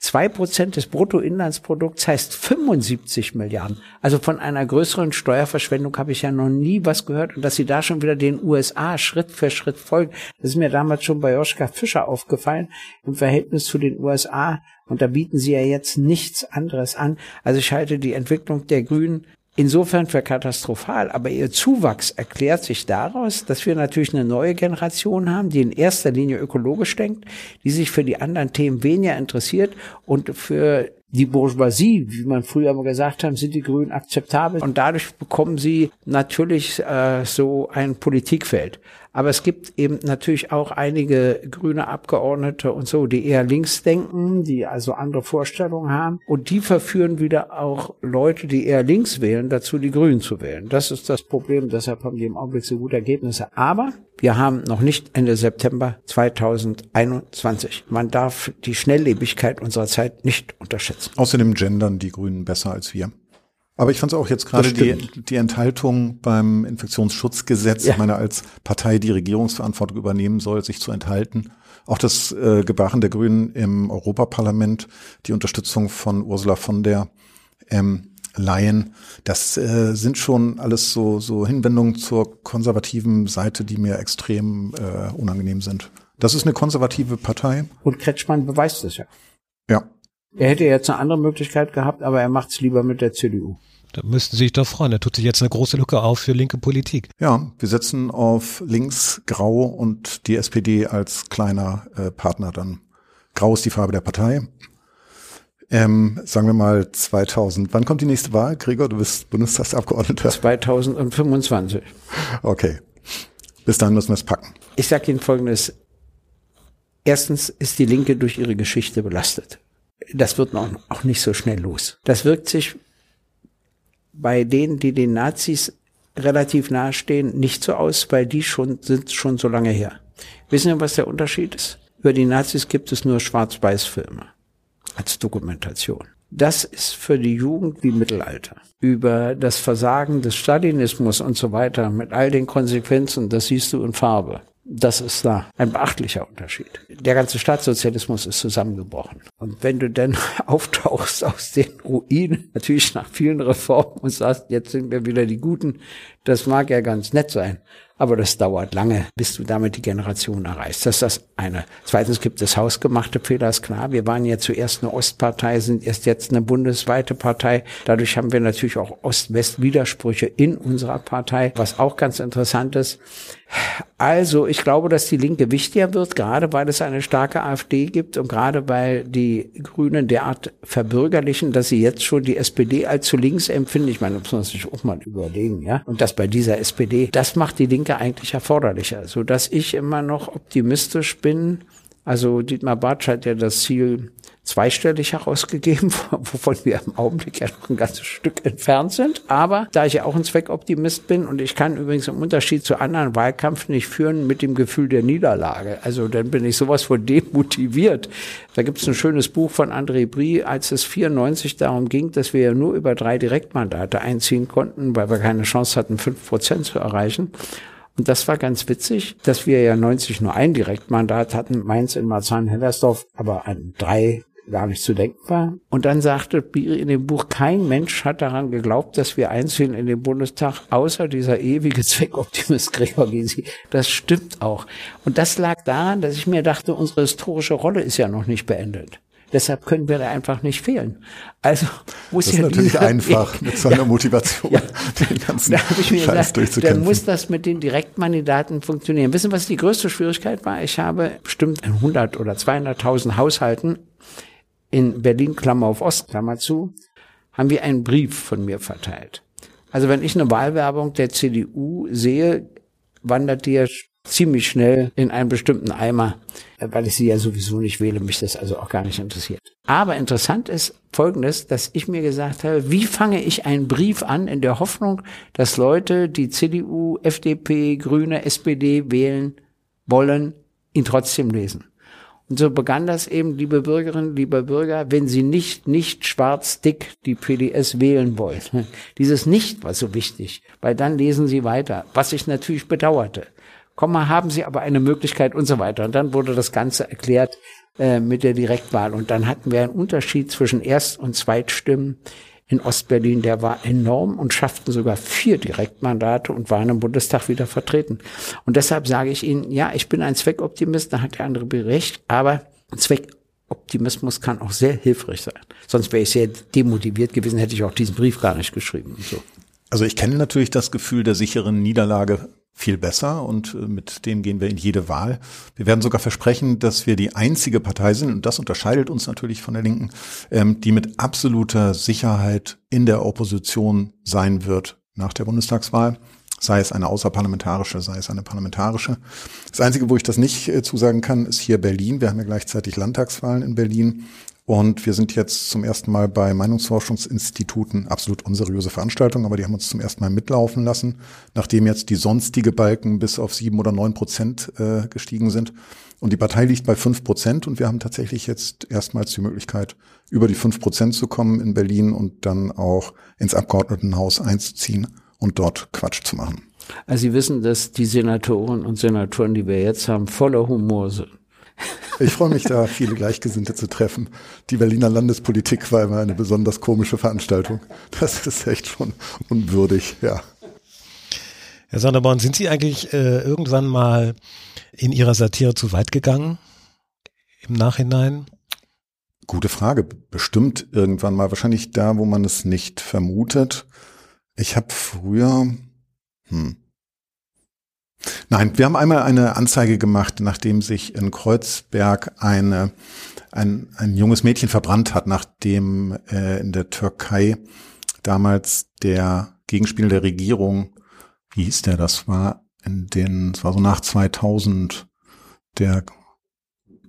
Zwei Prozent des Bruttoinlandsprodukts heißt 75 Milliarden. Also von einer größeren Steuerverschwendung habe ich ja noch nie was gehört. Und dass sie da schon wieder den USA Schritt für Schritt folgen, das ist mir damals schon bei Joschka Fischer aufgefallen im Verhältnis zu den USA. Und da bieten sie ja jetzt nichts anderes an. Also ich halte die Entwicklung der Grünen insofern für katastrophal. Aber ihr Zuwachs erklärt sich daraus, dass wir natürlich eine neue Generation haben, die in erster Linie ökologisch denkt, die sich für die anderen Themen weniger interessiert und für die Bourgeoisie, wie man früher mal gesagt hat, sind die Grünen akzeptabel und dadurch bekommen sie natürlich äh, so ein Politikfeld. Aber es gibt eben natürlich auch einige grüne Abgeordnete und so, die eher links denken, die also andere Vorstellungen haben. Und die verführen wieder auch Leute, die eher links wählen, dazu die Grünen zu wählen. Das ist das Problem. Deshalb haben die im Augenblick so gute Ergebnisse. Aber wir haben noch nicht Ende September 2021. Man darf die Schnelllebigkeit unserer Zeit nicht unterschätzen. Außerdem gendern die Grünen besser als wir. Aber ich fand es auch jetzt gerade die, die Enthaltung beim Infektionsschutzgesetz, ja. ich meine, als Partei, die Regierungsverantwortung übernehmen soll, sich zu enthalten. Auch das äh, Gebaren der Grünen im Europaparlament, die Unterstützung von Ursula von der ähm, Leyen, das äh, sind schon alles so, so Hinwendungen zur konservativen Seite, die mir extrem äh, unangenehm sind. Das ist eine konservative Partei. Und Kretschmann beweist es ja. Ja. Er hätte jetzt eine andere Möglichkeit gehabt, aber er macht es lieber mit der CDU. Da müssten Sie sich doch freuen. Da tut sich jetzt eine große Lücke auf für linke Politik. Ja, wir setzen auf links grau und die SPD als kleiner äh, Partner dann. Grau ist die Farbe der Partei. Ähm, sagen wir mal 2000. Wann kommt die nächste Wahl? Gregor, du bist Bundestagsabgeordneter. 2025. Okay. Bis dahin müssen wir es packen. Ich sage Ihnen Folgendes. Erstens ist die Linke durch ihre Geschichte belastet. Das wird noch, auch nicht so schnell los. Das wirkt sich bei denen, die den Nazis relativ nahestehen, nicht so aus, weil die schon sind schon so lange her. Wissen Sie, was der Unterschied ist? Über die Nazis gibt es nur Schwarz-Weiß-Filme als Dokumentation. Das ist für die Jugend wie Mittelalter. Über das Versagen des Stalinismus und so weiter mit all den Konsequenzen, das siehst du in Farbe. Das ist da ein beachtlicher Unterschied. Der ganze Staatssozialismus ist zusammengebrochen. Und wenn du dann [laughs] auftauchst aus den Ruinen, natürlich nach vielen Reformen und sagst, jetzt sind wir wieder die Guten, das mag ja ganz nett sein. Aber das dauert lange, bis du damit die Generation erreichst. Das ist das eine. Zweitens gibt es hausgemachte Fehler, ist klar. Wir waren ja zuerst eine Ostpartei, sind erst jetzt eine bundesweite Partei. Dadurch haben wir natürlich auch Ost-West-Widersprüche in unserer Partei, was auch ganz interessant ist. Also, ich glaube, dass die Linke wichtiger wird, gerade weil es eine starke AfD gibt und gerade weil die Grünen derart verbürgerlichen, dass sie jetzt schon die SPD als zu links empfinden. Ich meine, das muss man sich auch mal überlegen, ja. Und das bei dieser SPD, das macht die Linke eigentlich erforderlicher, so dass ich immer noch optimistisch bin. Also Dietmar Bartsch hat ja das Ziel zweistellig herausgegeben, [laughs] wovon wir im Augenblick ja noch ein ganzes Stück entfernt sind. Aber da ich ja auch ein Zweckoptimist bin und ich kann übrigens im Unterschied zu anderen Wahlkampf nicht führen mit dem Gefühl der Niederlage. Also dann bin ich sowas von [laughs] demotiviert. Da gibt es ein schönes Buch von André Brie, als es 94 darum ging, dass wir ja nur über drei Direktmandate einziehen konnten, weil wir keine Chance hatten, fünf Prozent zu erreichen. Und das war ganz witzig, dass wir ja 90 nur ein Direktmandat hatten, Mainz in Marzahn-Hellersdorf, aber an drei gar nicht zu denken war. Und dann sagte Biri in dem Buch, kein Mensch hat daran geglaubt, dass wir einzeln in den Bundestag, außer dieser ewige Zweckoptimist [laughs] Gregor Gysi. Das stimmt auch. Und das lag daran, dass ich mir dachte, unsere historische Rolle ist ja noch nicht beendet. Deshalb können wir da einfach nicht fehlen. Also muss das ist ja natürlich dieser, [laughs] einfach mit so einer ja, Motivation, ja, den ganzen da ich mir Scheiß gesagt, Dann muss das mit den Direktmandaten funktionieren. Wissen, was die größte Schwierigkeit war? Ich habe bestimmt 100 oder 200.000 Haushalten in Berlin, Klammer auf Ost, Klammer zu, haben wir einen Brief von mir verteilt. Also wenn ich eine Wahlwerbung der CDU sehe, wandert die ja ziemlich schnell in einen bestimmten Eimer, weil ich sie ja sowieso nicht wähle, mich das also auch gar nicht interessiert. Aber interessant ist Folgendes, dass ich mir gesagt habe, wie fange ich einen Brief an in der Hoffnung, dass Leute, die CDU, FDP, Grüne, SPD wählen wollen, ihn trotzdem lesen. Und so begann das eben, liebe Bürgerinnen, lieber Bürger, wenn Sie nicht, nicht schwarz dick die PDS wählen wollen. [laughs] Dieses Nicht war so wichtig, weil dann lesen Sie weiter, was ich natürlich bedauerte. Komma, haben Sie aber eine Möglichkeit und so weiter. Und dann wurde das Ganze erklärt äh, mit der Direktwahl. Und dann hatten wir einen Unterschied zwischen Erst- und Zweitstimmen in Ostberlin, der war enorm und schafften sogar vier Direktmandate und waren im Bundestag wieder vertreten. Und deshalb sage ich Ihnen, ja, ich bin ein Zweckoptimist, da hat der andere recht, aber Zweckoptimismus kann auch sehr hilfreich sein. Sonst wäre ich sehr demotiviert gewesen, hätte ich auch diesen Brief gar nicht geschrieben so. Also ich kenne natürlich das Gefühl der sicheren Niederlage viel besser und äh, mit dem gehen wir in jede Wahl. Wir werden sogar versprechen, dass wir die einzige Partei sind, und das unterscheidet uns natürlich von der Linken, ähm, die mit absoluter Sicherheit in der Opposition sein wird nach der Bundestagswahl, sei es eine außerparlamentarische, sei es eine parlamentarische. Das Einzige, wo ich das nicht äh, zusagen kann, ist hier Berlin. Wir haben ja gleichzeitig Landtagswahlen in Berlin. Und wir sind jetzt zum ersten Mal bei Meinungsforschungsinstituten, absolut unseriöse Veranstaltung, aber die haben uns zum ersten Mal mitlaufen lassen, nachdem jetzt die sonstige Balken bis auf sieben oder neun Prozent äh, gestiegen sind. Und die Partei liegt bei fünf Prozent und wir haben tatsächlich jetzt erstmals die Möglichkeit, über die fünf Prozent zu kommen in Berlin und dann auch ins Abgeordnetenhaus einzuziehen und dort Quatsch zu machen. Also Sie wissen, dass die Senatoren und Senatoren, die wir jetzt haben, voller Humor sind. Ich freue mich da, viele Gleichgesinnte zu treffen. Die Berliner Landespolitik war immer eine besonders komische Veranstaltung. Das ist echt schon unwürdig, ja. Herr Sonderborn, sind Sie eigentlich äh, irgendwann mal in Ihrer Satire zu weit gegangen? Im Nachhinein? Gute Frage. Bestimmt irgendwann mal. Wahrscheinlich da, wo man es nicht vermutet. Ich habe früher, hm. Nein, wir haben einmal eine Anzeige gemacht, nachdem sich in Kreuzberg eine, ein, ein junges Mädchen verbrannt hat, nachdem äh, in der Türkei damals der Gegenspiel der Regierung, wie hieß der, das war in den, es war so nach 2000, der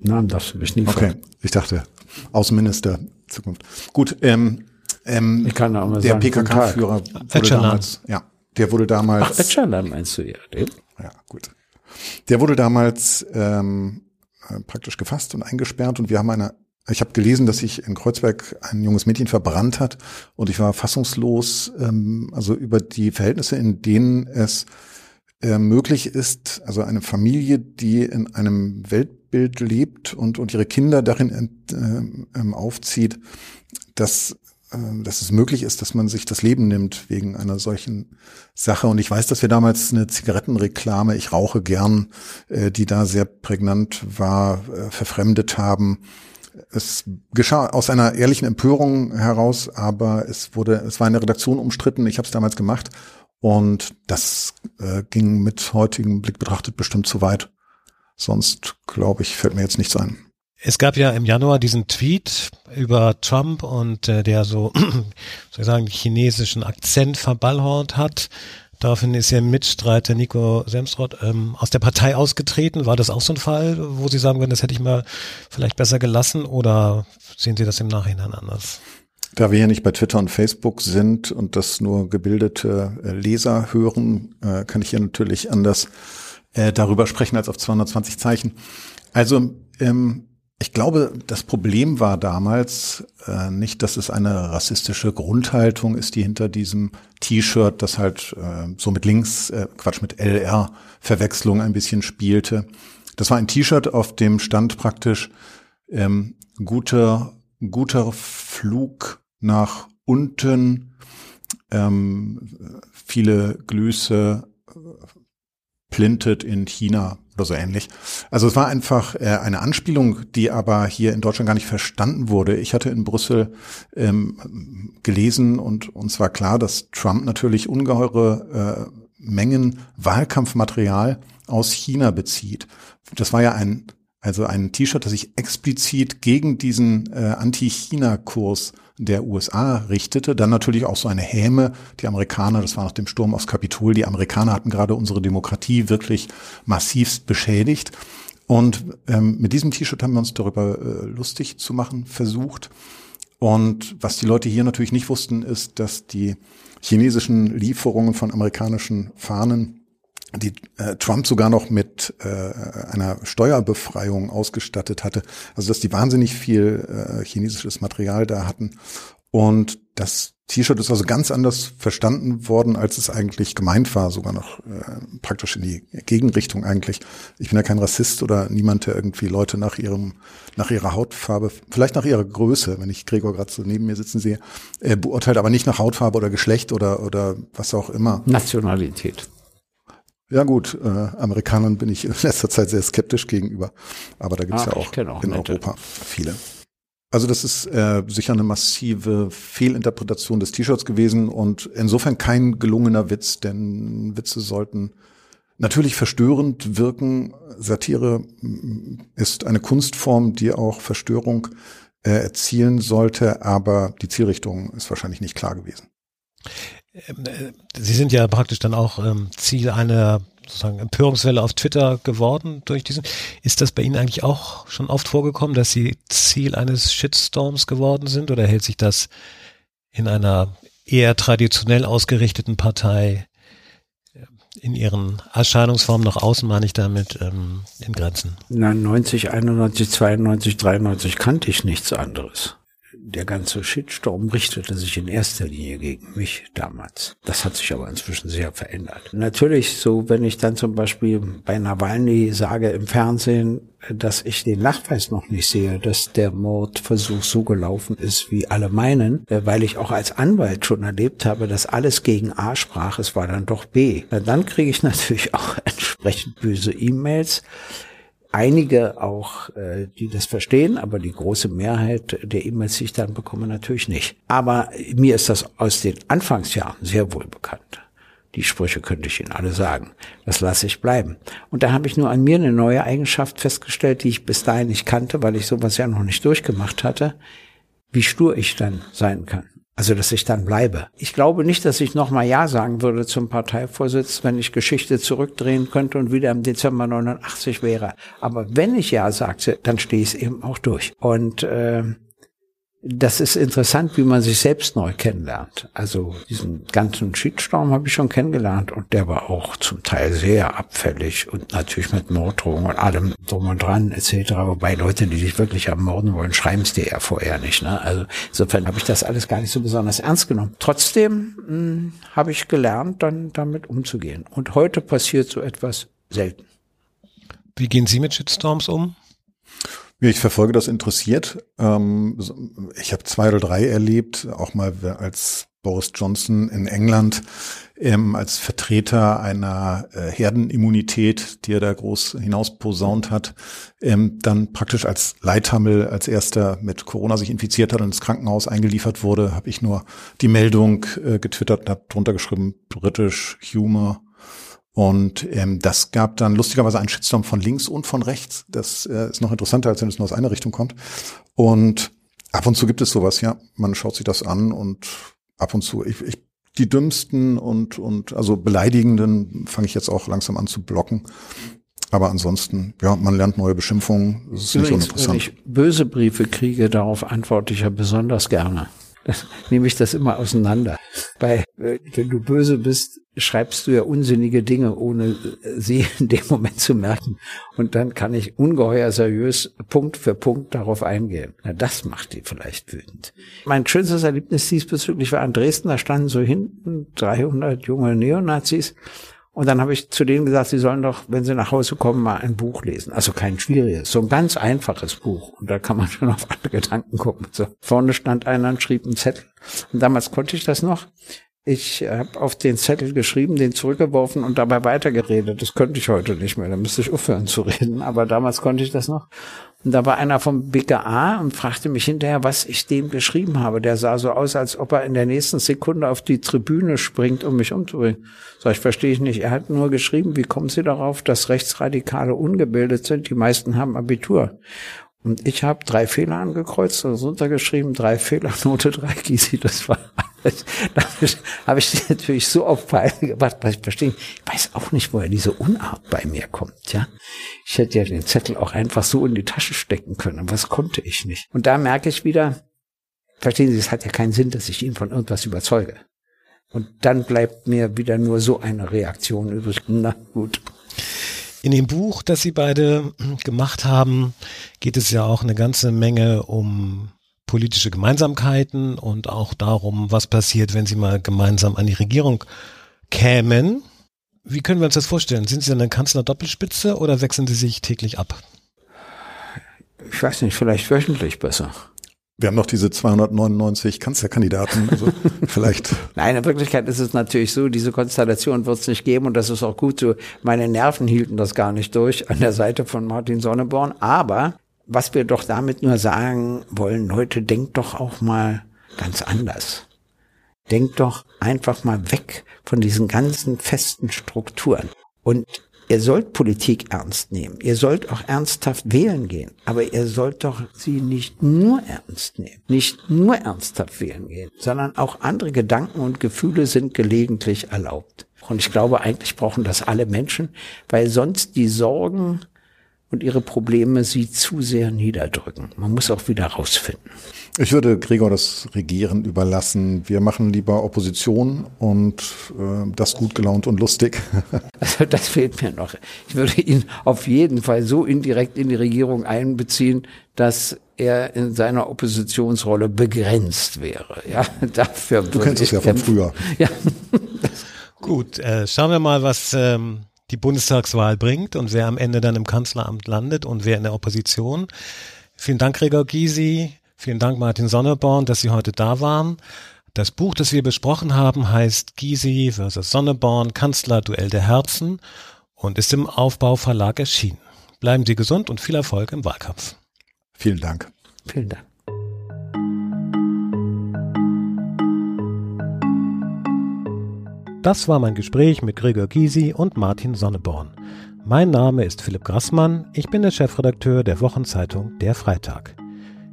Namen darfst du mich nicht Okay, ich dachte, Außenminister Zukunft. Gut, ähm, ähm, ich kann auch mal der PKK-Führer wurde damals, ja, der wurde damals. Ach, Öcalan meinst du ja, den? Ja, gut. Der wurde damals ähm, äh, praktisch gefasst und eingesperrt und wir haben eine ich habe gelesen, dass sich in Kreuzberg ein junges Mädchen verbrannt hat und ich war fassungslos, ähm, also über die Verhältnisse, in denen es äh, möglich ist, also eine Familie, die in einem Weltbild lebt und, und ihre Kinder darin äh, ähm, aufzieht, dass dass es möglich ist, dass man sich das Leben nimmt wegen einer solchen Sache. Und ich weiß, dass wir damals eine Zigarettenreklame, ich rauche gern, äh, die da sehr prägnant war, äh, verfremdet haben. Es geschah aus einer ehrlichen Empörung heraus, aber es wurde, es war in der Redaktion umstritten. Ich habe es damals gemacht und das äh, ging mit heutigem Blick betrachtet bestimmt zu weit. Sonst, glaube ich, fällt mir jetzt nichts ein. Es gab ja im Januar diesen Tweet über Trump und äh, der so, [clears throat] soll ich sagen, chinesischen Akzent verballhort hat. Daraufhin ist Ihr Mitstreiter Nico Semsrott ähm, aus der Partei ausgetreten. War das auch so ein Fall, wo Sie sagen würden, das hätte ich mal vielleicht besser gelassen oder sehen Sie das im Nachhinein anders? Da wir hier nicht bei Twitter und Facebook sind und das nur gebildete äh, Leser hören, äh, kann ich hier natürlich anders äh, darüber sprechen als auf 220 Zeichen. Also ähm, ich glaube, das Problem war damals äh, nicht, dass es eine rassistische Grundhaltung ist, die hinter diesem T-Shirt, das halt äh, so mit links, äh, Quatsch, mit LR-Verwechslung ein bisschen spielte. Das war ein T-Shirt, auf dem stand praktisch ähm, guter, guter Flug nach unten, ähm, viele Glüse, plintet in China oder so ähnlich. Also es war einfach äh, eine Anspielung, die aber hier in Deutschland gar nicht verstanden wurde. Ich hatte in Brüssel ähm, gelesen und uns war klar, dass Trump natürlich ungeheure äh, Mengen Wahlkampfmaterial aus China bezieht. Das war ja ein also ein T-Shirt, das sich explizit gegen diesen äh, Anti-China-Kurs der USA richtete. Dann natürlich auch so eine Häme. Die Amerikaner, das war nach dem Sturm aufs Kapitol, die Amerikaner hatten gerade unsere Demokratie wirklich massivst beschädigt. Und ähm, mit diesem T-Shirt haben wir uns darüber äh, lustig zu machen versucht. Und was die Leute hier natürlich nicht wussten, ist, dass die chinesischen Lieferungen von amerikanischen Fahnen die äh, Trump sogar noch mit äh, einer Steuerbefreiung ausgestattet hatte. Also dass die wahnsinnig viel äh, chinesisches Material da hatten. Und das T-Shirt ist also ganz anders verstanden worden, als es eigentlich gemeint war, sogar noch äh, praktisch in die Gegenrichtung eigentlich. Ich bin ja kein Rassist oder niemand, der irgendwie Leute nach ihrem, nach ihrer Hautfarbe, vielleicht nach ihrer Größe, wenn ich Gregor gerade so neben mir sitzen sehe, äh, beurteilt, aber nicht nach Hautfarbe oder Geschlecht oder oder was auch immer. Nationalität. Ja gut, äh, Amerikanern bin ich in letzter Zeit sehr skeptisch gegenüber, aber da gibt's Ach, ja auch, auch in nette. Europa viele. Also das ist äh, sicher eine massive Fehlinterpretation des T-Shirts gewesen und insofern kein gelungener Witz, denn Witze sollten natürlich verstörend wirken. Satire mm, ist eine Kunstform, die auch Verstörung äh, erzielen sollte, aber die Zielrichtung ist wahrscheinlich nicht klar gewesen. Ähm, äh, Sie sind ja praktisch dann auch ähm, Ziel einer sozusagen Empörungswelle auf Twitter geworden durch diesen. Ist das bei Ihnen eigentlich auch schon oft vorgekommen, dass Sie Ziel eines Shitstorms geworden sind oder hält sich das in einer eher traditionell ausgerichteten Partei äh, in ihren Erscheinungsformen nach außen, meine ich damit, ähm, in Grenzen? Na, 90, 91, 92, 93 kannte ich nichts anderes der ganze Shitstorm richtete sich in erster Linie gegen mich damals. Das hat sich aber inzwischen sehr verändert. Natürlich, so wenn ich dann zum Beispiel bei Nawalny sage im Fernsehen, dass ich den Nachweis noch nicht sehe, dass der Mordversuch so gelaufen ist, wie alle meinen, äh, weil ich auch als Anwalt schon erlebt habe, dass alles gegen A sprach, es war dann doch B. Dann kriege ich [laughs] natürlich auch entsprechend böse E-Mails einige auch, äh, die das verstehen, aber die große Mehrheit der E-Mails, die ich dann bekomme, natürlich nicht. Aber mir ist das aus den Anfangsjahren sehr wohl bekannt. Die Sprüche könnte ich Ihnen alle sagen. Das lasse ich bleiben. Und da habe ich nur an mir eine neue Eigenschaft festgestellt, die ich bis dahin nicht kannte, weil ich sowas ja noch nicht durchgemacht hatte, wie stur ich dann sein kann. Also, dass ich dann bleibe. Ich glaube nicht, dass ich nochmal Ja sagen würde zum Parteivorsitz, wenn ich Geschichte zurückdrehen könnte und wieder im Dezember 89 wäre. Aber wenn ich Ja sagte, dann stehe ich es eben auch durch. Und äh, das ist interessant, wie man sich selbst neu kennenlernt. Also diesen ganzen Shitstorm habe ich schon kennengelernt und der war auch zum Teil sehr abfällig und natürlich mit Morddrohungen und allem drum und dran etc. Wobei Leute, die dich wirklich ermorden wollen, schreiben es dir ja vorher nicht. Ne? Also insofern habe ich das alles gar nicht so besonders ernst genommen. Trotzdem hm, habe ich gelernt, dann damit umzugehen. Und heute passiert so etwas selten. Wie gehen Sie mit Shitstorms um? Ich verfolge das interessiert. Ähm, ich habe zwei oder drei erlebt, auch mal als Boris Johnson in England ähm, als Vertreter einer äh, Herdenimmunität, die er da groß hinaus posaunt hat, ähm, dann praktisch als Leithammel als erster mit Corona sich infiziert hat und ins Krankenhaus eingeliefert wurde, habe ich nur die Meldung äh, getwittert und habe drunter geschrieben, British Humor und ähm, das gab dann lustigerweise einen Shitstorm von links und von rechts. Das äh, ist noch interessanter, als wenn es nur aus einer Richtung kommt. Und ab und zu gibt es sowas, ja. Man schaut sich das an und ab und zu, ich, ich die dümmsten und, und also beleidigenden fange ich jetzt auch langsam an zu blocken. Aber ansonsten, ja, man lernt neue Beschimpfungen. Das ist Übrigens, nicht uninteressant. Wenn ich böse Briefe kriege, darauf antworte ich ja besonders gerne. [laughs] nehme ich das immer auseinander. Weil, äh, wenn du böse bist, schreibst du ja unsinnige Dinge, ohne äh, sie [laughs] in dem Moment zu merken. Und dann kann ich ungeheuer seriös Punkt für Punkt darauf eingehen. Na, das macht die vielleicht wütend. Mein schönstes Erlebnis diesbezüglich war in Dresden. Da standen so hinten 300 junge Neonazis und dann habe ich zu denen gesagt, sie sollen doch, wenn sie nach Hause kommen, mal ein Buch lesen. Also kein schwieriges, so ein ganz einfaches Buch. Und da kann man [laughs] schon auf andere Gedanken gucken. So, vorne stand einer und schrieb einen Zettel. Und damals konnte ich das noch. Ich habe auf den Zettel geschrieben, den zurückgeworfen und dabei weitergeredet. Das könnte ich heute nicht mehr. Da müsste ich aufhören zu reden. Aber damals konnte ich das noch. Und da war einer vom BKA und fragte mich hinterher, was ich dem geschrieben habe. Der sah so aus, als ob er in der nächsten Sekunde auf die Tribüne springt, um mich umzubringen. Sag ich, verstehe ich nicht. Er hat nur geschrieben, wie kommen Sie darauf, dass Rechtsradikale ungebildet sind? Die meisten haben Abitur. Und ich habe drei Fehler angekreuzt und runtergeschrieben, drei Fehler, Note drei, Gysi, das war alles. [laughs] Da habe ich natürlich so auf Pfeile gebracht, weil ich verstehe, ich weiß auch nicht, woher diese Unart bei mir kommt, ja. Ich hätte ja den Zettel auch einfach so in die Tasche stecken können, was konnte ich nicht. Und da merke ich wieder, verstehen Sie, es hat ja keinen Sinn, dass ich ihn von irgendwas überzeuge. Und dann bleibt mir wieder nur so eine Reaktion übrig. Na gut. In dem Buch, das Sie beide gemacht haben, geht es ja auch eine ganze Menge um politische Gemeinsamkeiten und auch darum, was passiert, wenn Sie mal gemeinsam an die Regierung kämen. Wie können wir uns das vorstellen? Sind Sie eine Kanzler-Doppelspitze oder wechseln Sie sich täglich ab? Ich weiß nicht, vielleicht wöchentlich besser. Wir haben noch diese 299 Kanzlerkandidaten, also [laughs] vielleicht. Nein, in Wirklichkeit ist es natürlich so, diese Konstellation wird es nicht geben und das ist auch gut so. Meine Nerven hielten das gar nicht durch an der Seite von Martin Sonneborn. Aber was wir doch damit nur sagen wollen, Leute, denkt doch auch mal ganz anders. Denkt doch einfach mal weg von diesen ganzen festen Strukturen. Und Ihr sollt Politik ernst nehmen. Ihr sollt auch ernsthaft wählen gehen. Aber ihr sollt doch sie nicht nur ernst nehmen. Nicht nur ernsthaft wählen gehen, sondern auch andere Gedanken und Gefühle sind gelegentlich erlaubt. Und ich glaube, eigentlich brauchen das alle Menschen, weil sonst die Sorgen und ihre Probleme sie zu sehr niederdrücken. Man muss auch wieder rausfinden. Ich würde Gregor das Regieren überlassen. Wir machen lieber Opposition und äh, das gut gelaunt und lustig. [laughs] Also das fehlt mir noch. Ich würde ihn auf jeden Fall so indirekt in die Regierung einbeziehen, dass er in seiner Oppositionsrolle begrenzt wäre. Ja, [laughs] dafür du kennst es ja von früher. Ja. [laughs] Gut, äh, schauen wir mal, was ähm, die Bundestagswahl bringt und wer am Ende dann im Kanzleramt landet und wer in der Opposition. Vielen Dank, Gregor Gysi. Vielen Dank, Martin Sonneborn, dass Sie heute da waren. Das Buch, das wir besprochen haben, heißt Gysi versus Sonneborn, Kanzler Duell der Herzen und ist im Aufbau Verlag erschienen. Bleiben Sie gesund und viel Erfolg im Wahlkampf. Vielen Dank. Vielen Dank. Das war mein Gespräch mit Gregor Gysi und Martin Sonneborn. Mein Name ist Philipp Grassmann, ich bin der Chefredakteur der Wochenzeitung Der Freitag.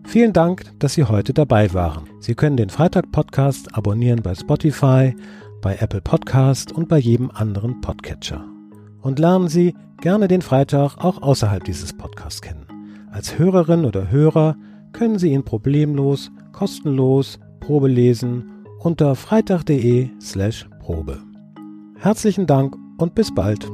Vielen Dank, dass Sie heute dabei waren. Sie können den Freitag-Podcast abonnieren bei Spotify, bei Apple Podcast und bei jedem anderen Podcatcher. Und lernen Sie gerne den Freitag auch außerhalb dieses Podcasts kennen. Als Hörerin oder Hörer können Sie ihn problemlos, kostenlos, Probe lesen unter freitag.de slash Probe. Herzlichen Dank und bis bald.